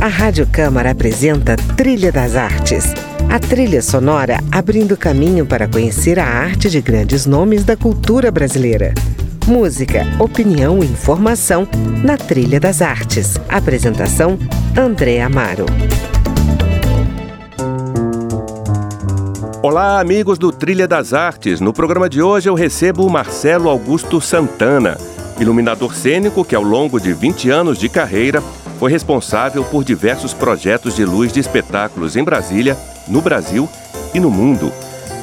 A Rádio Câmara apresenta Trilha das Artes. A trilha sonora abrindo caminho para conhecer a arte de grandes nomes da cultura brasileira. Música, opinião e informação na Trilha das Artes. Apresentação: André Amaro. Olá, amigos do Trilha das Artes. No programa de hoje eu recebo o Marcelo Augusto Santana, iluminador cênico que ao longo de 20 anos de carreira foi responsável por diversos projetos de luz de espetáculos em Brasília, no Brasil e no mundo.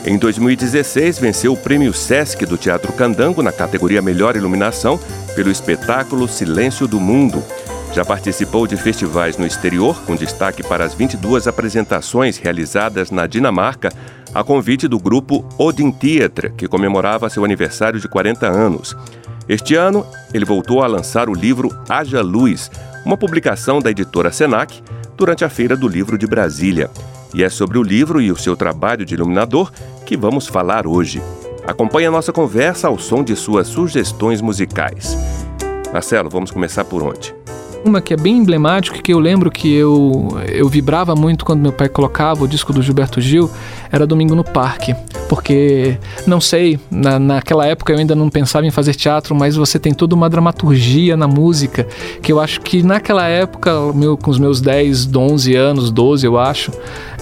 Em 2016, venceu o Prêmio Sesc do Teatro Candango na categoria Melhor Iluminação pelo espetáculo Silêncio do Mundo. Já participou de festivais no exterior, com destaque para as 22 apresentações realizadas na Dinamarca, a convite do grupo Odin Theatre, que comemorava seu aniversário de 40 anos. Este ano, ele voltou a lançar o livro Haja Luz, uma publicação da editora Senac durante a Feira do Livro de Brasília. E é sobre o livro e o seu trabalho de iluminador que vamos falar hoje. Acompanhe a nossa conversa ao som de suas sugestões musicais. Marcelo, vamos começar por onde? Uma que é bem emblemática, que eu lembro que eu, eu vibrava muito quando meu pai colocava o disco do Gilberto Gil, era Domingo no Parque. Porque, não sei, na, naquela época eu ainda não pensava em fazer teatro, mas você tem toda uma dramaturgia na música, que eu acho que naquela época, meu, com os meus 10, 11 anos, 12 eu acho,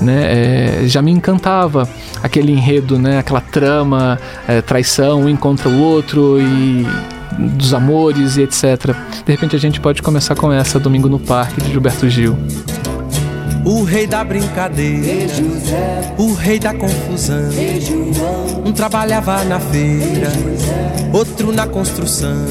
né, é, já me encantava aquele enredo, né, aquela trama, é, traição, um encontra o outro e dos amores e etc. De repente a gente pode começar com essa Domingo no Parque de Gilberto Gil. O rei da brincadeira, o rei da confusão. Um trabalhava na feira, outro na construção.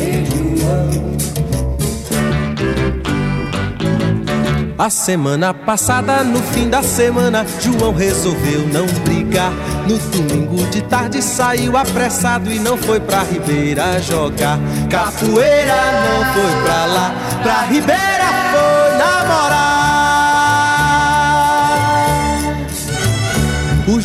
A semana passada, no fim da semana, João resolveu não brigar. No domingo de tarde saiu apressado e não foi pra Ribeira jogar. Capoeira não foi pra lá, pra Ribeira foi namorar.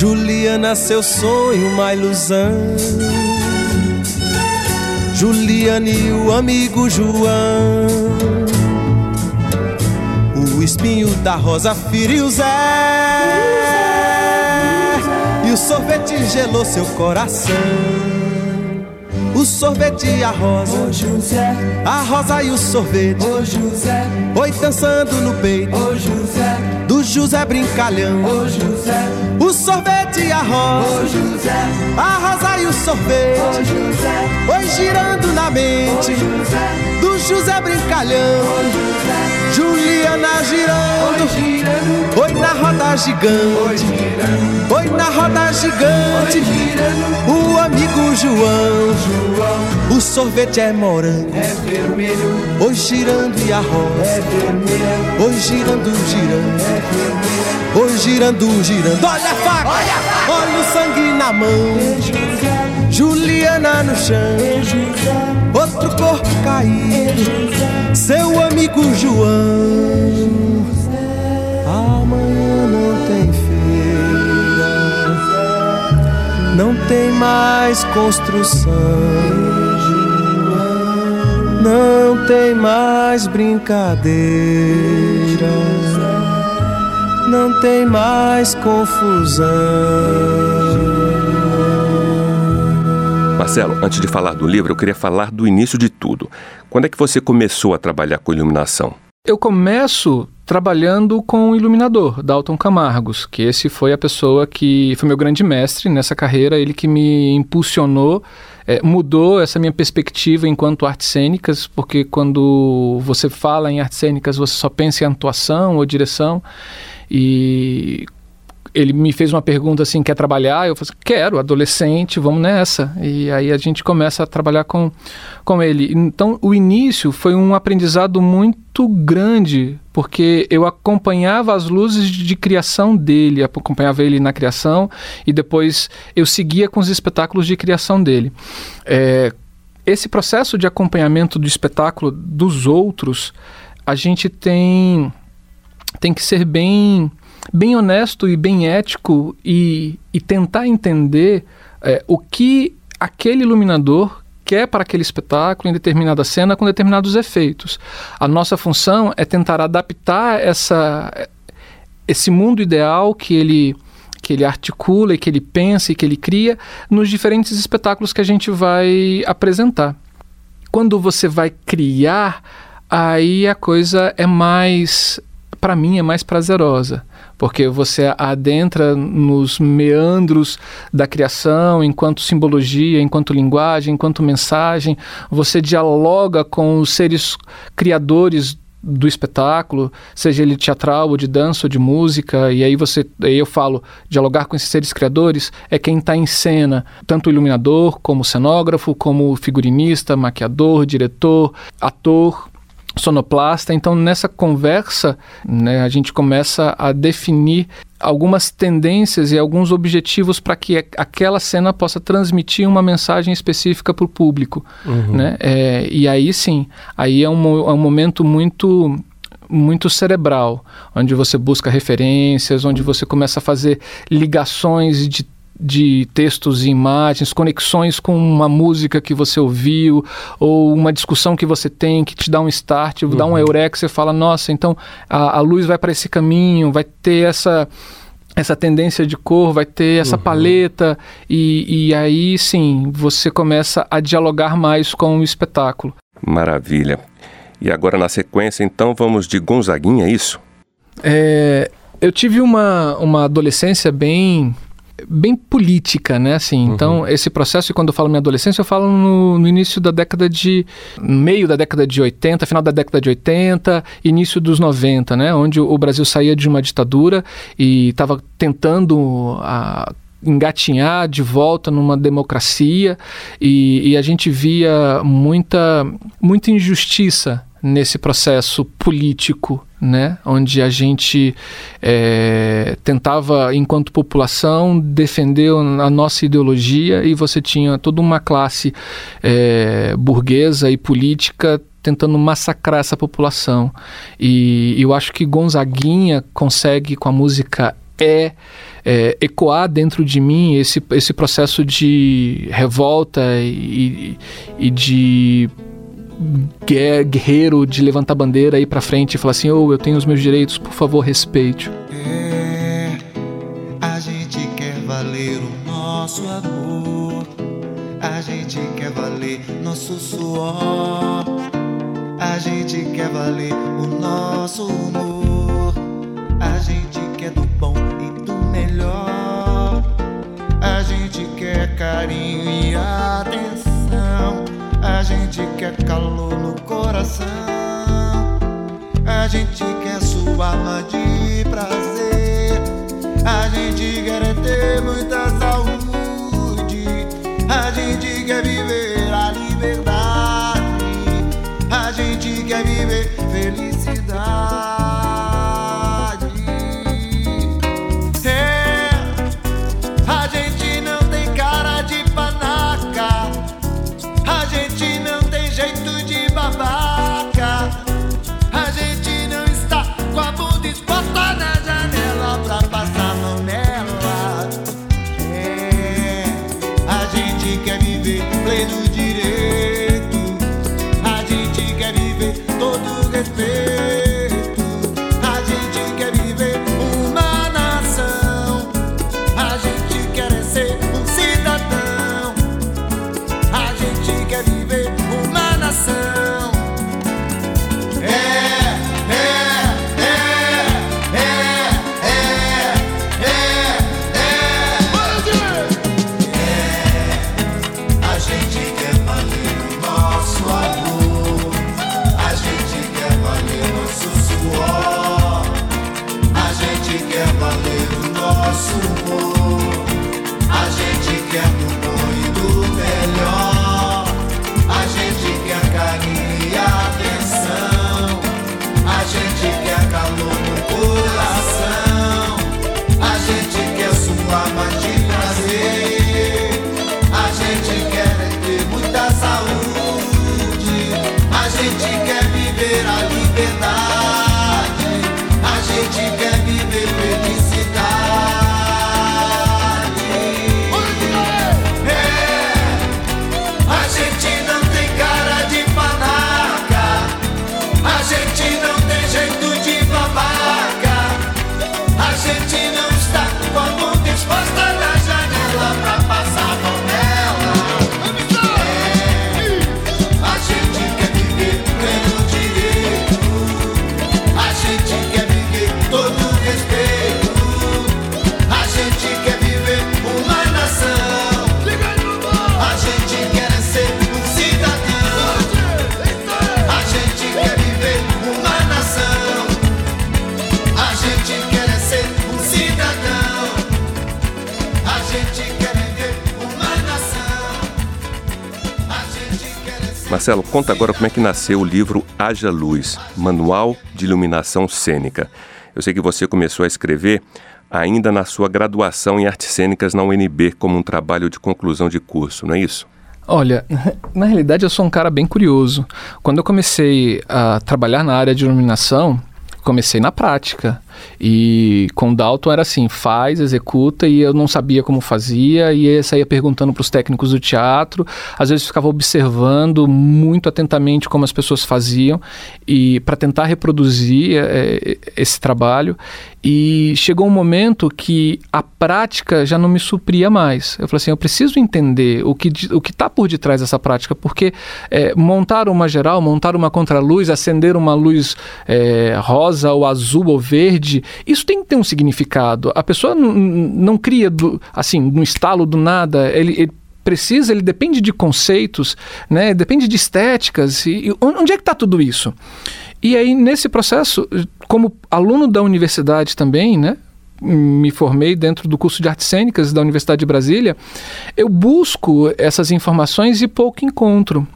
Juliana, seu sonho, uma ilusão. Juliana e o amigo João. O espinho da rosa feriu Zé. E o sorvete gelou seu coração o sorvete e a rosa. Ô José, a rosa e o sorvete. Ô José, oi dançando no peito. Ô José, do José brincalhão. Ô José, o sorvete e a rosa. Ô José, a rosa e o sorvete. Ô José, oi girando na mente. Ô José, do José brincalhão. Juliana girando, oi, girando, oi na roda gigante, oi, oi na roda gigante, oi, o amigo João, João, o sorvete é morango, é vermelho, oi girando e a rosa, é oi girando, girando, é oi girando, girando, olha a faca, olha, a faca. olha o sangue na mão, Juliana no chão, outro corpo caído, seu amigo João. Amanhã não tem feira, não tem mais construção, não tem mais brincadeira, não tem mais confusão. Marcelo, antes de falar do livro, eu queria falar do início de tudo. Quando é que você começou a trabalhar com iluminação? Eu começo trabalhando com o iluminador, Dalton Camargos, que esse foi a pessoa que foi meu grande mestre nessa carreira, ele que me impulsionou, é, mudou essa minha perspectiva enquanto artes cênicas, porque quando você fala em artes cênicas, você só pensa em atuação ou direção, e ele me fez uma pergunta assim, quer trabalhar? Eu falei, quero, adolescente, vamos nessa. E aí a gente começa a trabalhar com, com ele. Então, o início foi um aprendizado muito grande, porque eu acompanhava as luzes de criação dele, acompanhava ele na criação e depois eu seguia com os espetáculos de criação dele. É, esse processo de acompanhamento do espetáculo dos outros, a gente tem, tem que ser bem bem honesto e bem ético e, e tentar entender é, o que aquele iluminador quer para aquele espetáculo em determinada cena com determinados efeitos. A nossa função é tentar adaptar essa, esse mundo ideal que ele que ele articula e que ele pensa e que ele cria nos diferentes espetáculos que a gente vai apresentar. Quando você vai criar, aí a coisa é mais, para mim, é mais prazerosa porque você adentra nos meandros da criação, enquanto simbologia, enquanto linguagem, enquanto mensagem, você dialoga com os seres criadores do espetáculo, seja ele teatral ou de dança ou de música, e aí você, aí eu falo, dialogar com esses seres criadores é quem está em cena, tanto o iluminador, como o cenógrafo, como o figurinista, maquiador, diretor, ator, sonoplasta. Então, nessa conversa, né, a gente começa a definir algumas tendências e alguns objetivos para que aquela cena possa transmitir uma mensagem específica para o público. Uhum. Né? É, e aí sim, aí é um, é um momento muito muito cerebral, onde você busca referências, onde você começa a fazer ligações de de textos e imagens, conexões com uma música que você ouviu, ou uma discussão que você tem que te dá um start, uhum. dá um uhum. eureka, você fala, nossa, então a, a luz vai para esse caminho, vai ter essa essa tendência de cor, vai ter essa uhum. paleta, e, e aí sim você começa a dialogar mais com o espetáculo. Maravilha. E agora na sequência, então, vamos de Gonzaguinha, é isso? É, eu tive uma, uma adolescência bem bem política, né? Assim, uhum. Então, esse processo, quando eu falo minha adolescência, eu falo no, no, início da década de. meio da década de 80, final da década de 80, início dos 90, né? Onde o Brasil saía de uma ditadura e estava tentando. A, engatinhar de volta numa democracia e, e a gente via muita, muita injustiça nesse processo político, né, onde a gente é, tentava, enquanto população, defender a nossa ideologia e você tinha toda uma classe é, burguesa e política tentando massacrar essa população. E eu acho que Gonzaguinha consegue, com a música É, é, ecoar dentro de mim esse, esse processo de revolta e, e de guerreiro de levantar bandeira aí pra frente e falar assim: oh, eu tenho os meus direitos, por favor, respeite. É, a gente quer valer o nosso amor, a gente quer valer nosso suor, a gente quer valer o nosso humor, a gente quer do bom e do melhor, a gente quer carinho e atenção. A gente quer calor no coração. A gente quer sua alma de prazer. A gente quer ter muita saúde. A gente quer viver a liberdade. A gente quer viver felicidade. viver pleno de Marcelo, conta agora como é que nasceu o livro Haja Luz, Manual de Iluminação Cênica. Eu sei que você começou a escrever ainda na sua graduação em artes cênicas na UNB como um trabalho de conclusão de curso, não é isso? Olha, na realidade eu sou um cara bem curioso. Quando eu comecei a trabalhar na área de iluminação, comecei na prática. E com Dalton era assim, faz, executa, e eu não sabia como fazia, e saía perguntando para os técnicos do teatro, às vezes ficava observando muito atentamente como as pessoas faziam, e para tentar reproduzir é, esse trabalho. E chegou um momento que a prática já não me supria mais. Eu falei assim, eu preciso entender o que o que está por detrás dessa prática, porque é, montar uma geral, montar uma contraluz, acender uma luz é, rosa ou azul ou verde isso tem que ter um significado. A pessoa não cria do, assim, no estalo do nada, ele, ele precisa, ele depende de conceitos, né? depende de estéticas. E, e onde é que está tudo isso? E aí, nesse processo, como aluno da universidade também, né? me formei dentro do curso de artes cênicas da Universidade de Brasília, eu busco essas informações e pouco encontro.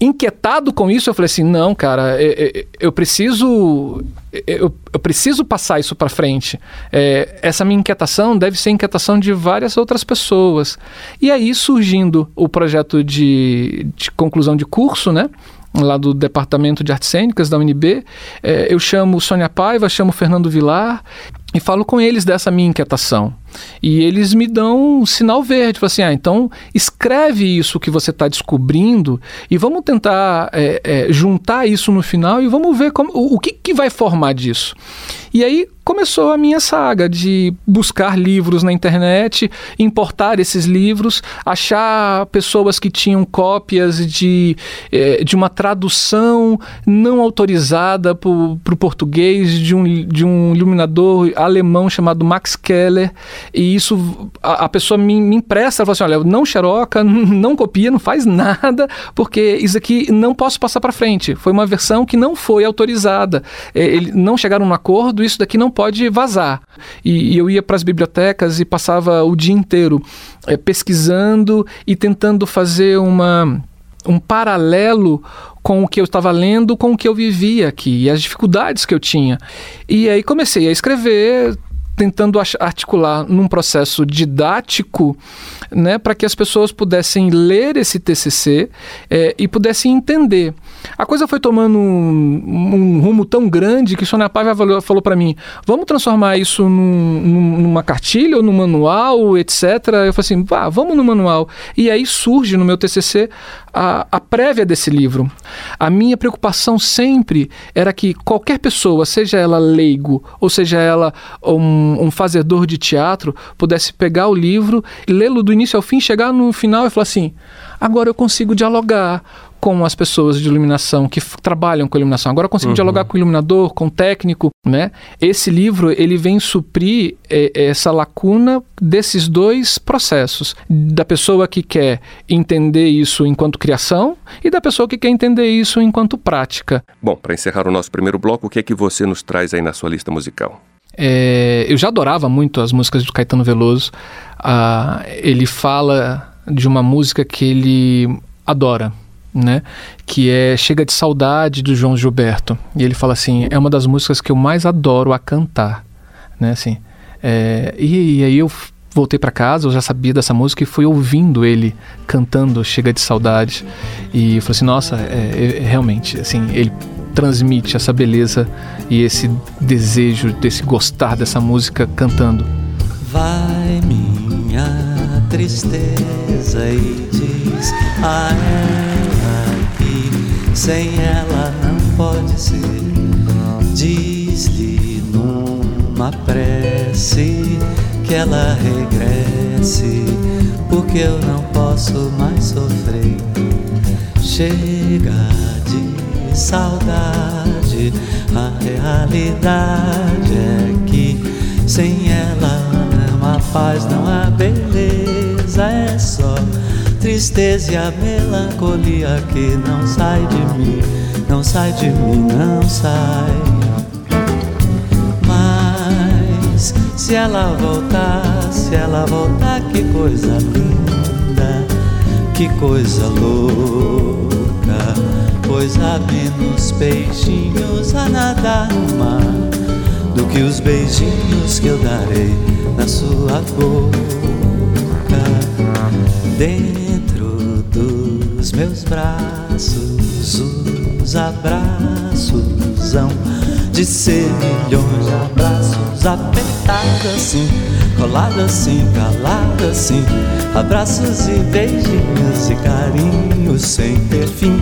Inquietado com isso, eu falei assim: não, cara, eu, é, é, eu preciso. Eu, eu, preciso passar isso para frente. É, essa minha inquietação deve ser inquietação de várias outras pessoas. E aí, surgindo o projeto de, de conclusão de curso, né? lá do Departamento de Artes Cênicas da UNB. É, eu chamo Sônia Paiva, chamo Fernando Vilar e falo com eles dessa minha inquietação. E eles me dão um sinal verde, falam assim, ah, então escreve isso que você está descobrindo e vamos tentar é, é, juntar isso no final e vamos ver como, o, o que, que vai formar disso. E aí começou a minha saga de buscar livros na internet, importar esses livros, achar pessoas que tinham cópias de, eh, de uma tradução não autorizada para o português de um, de um iluminador alemão chamado Max Keller. E isso a, a pessoa me, me empresta, ela fala assim: olha, não xeroca, não copia, não faz nada, porque isso aqui não posso passar para frente. Foi uma versão que não foi autorizada. É, eles não chegaram no acordo, isso daqui não pode vazar. E, e eu ia para as bibliotecas e passava o dia inteiro é, pesquisando e tentando fazer uma um paralelo com o que eu estava lendo, com o que eu vivia aqui e as dificuldades que eu tinha. E aí comecei a escrever, tentando articular num processo didático, né, para que as pessoas pudessem ler esse TCC é, e pudessem entender. A coisa foi tomando um, um rumo tão grande que Sônia Paiva falou, falou para mim: vamos transformar isso num, numa cartilha ou num manual, etc. Eu falei assim: vá, vamos no manual. E aí surge no meu TCC a, a prévia desse livro. A minha preocupação sempre era que qualquer pessoa, seja ela leigo ou seja ela um, um fazedor de teatro, pudesse pegar o livro, lê-lo do início ao fim, chegar no final e falar assim: agora eu consigo dialogar com as pessoas de iluminação que trabalham com iluminação. Agora eu consigo uhum. dialogar com o iluminador, com o técnico, né? Esse livro ele vem suprir é, essa lacuna desses dois processos, da pessoa que quer entender isso enquanto criação e da pessoa que quer entender isso enquanto prática. Bom, para encerrar o nosso primeiro bloco, o que é que você nos traz aí na sua lista musical? É, eu já adorava muito as músicas do Caetano Veloso. Ah, ele fala de uma música que ele adora, né? Que é Chega de Saudade do João Gilberto. E ele fala assim: é uma das músicas que eu mais adoro a cantar, né? Assim, é, e, e aí eu voltei para casa, eu já sabia dessa música e fui ouvindo ele cantando Chega de Saudade. E eu falei assim: nossa, é, é, realmente, assim, ele transmite essa beleza e esse desejo desse gostar dessa música cantando. Vai minha tristeza e diz a ela que sem ela não pode ser. Diz-lhe numa prece que ela regresse, porque eu não posso mais sofrer. Chega de saudade, a realidade é que sem ela não há paz, não há beleza, é só tristeza e a melancolia que não sai de mim, não sai de mim, não sai. Mas se ela voltar, se ela voltar, que coisa linda, que coisa louca, pois há menos beijinhos a nadar no mar do que os beijinhos que eu darei na sua boca. Dentro dos meus braços, os abraços hão de ser milhões de abraços apertados assim, colados assim, calados assim, abraços e beijinhos e carinhos sem ter fim.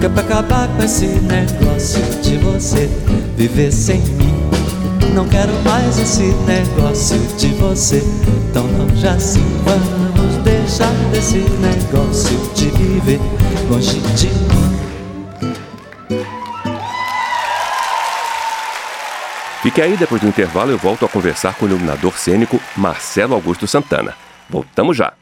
Que é pra acabar com esse negócio de você viver sem mim. Não quero mais esse negócio de você tão longe assim. Vamos deixar desse negócio de viver longe de mim. Fique aí, depois do intervalo eu volto a conversar com o iluminador cênico Marcelo Augusto Santana. Voltamos já.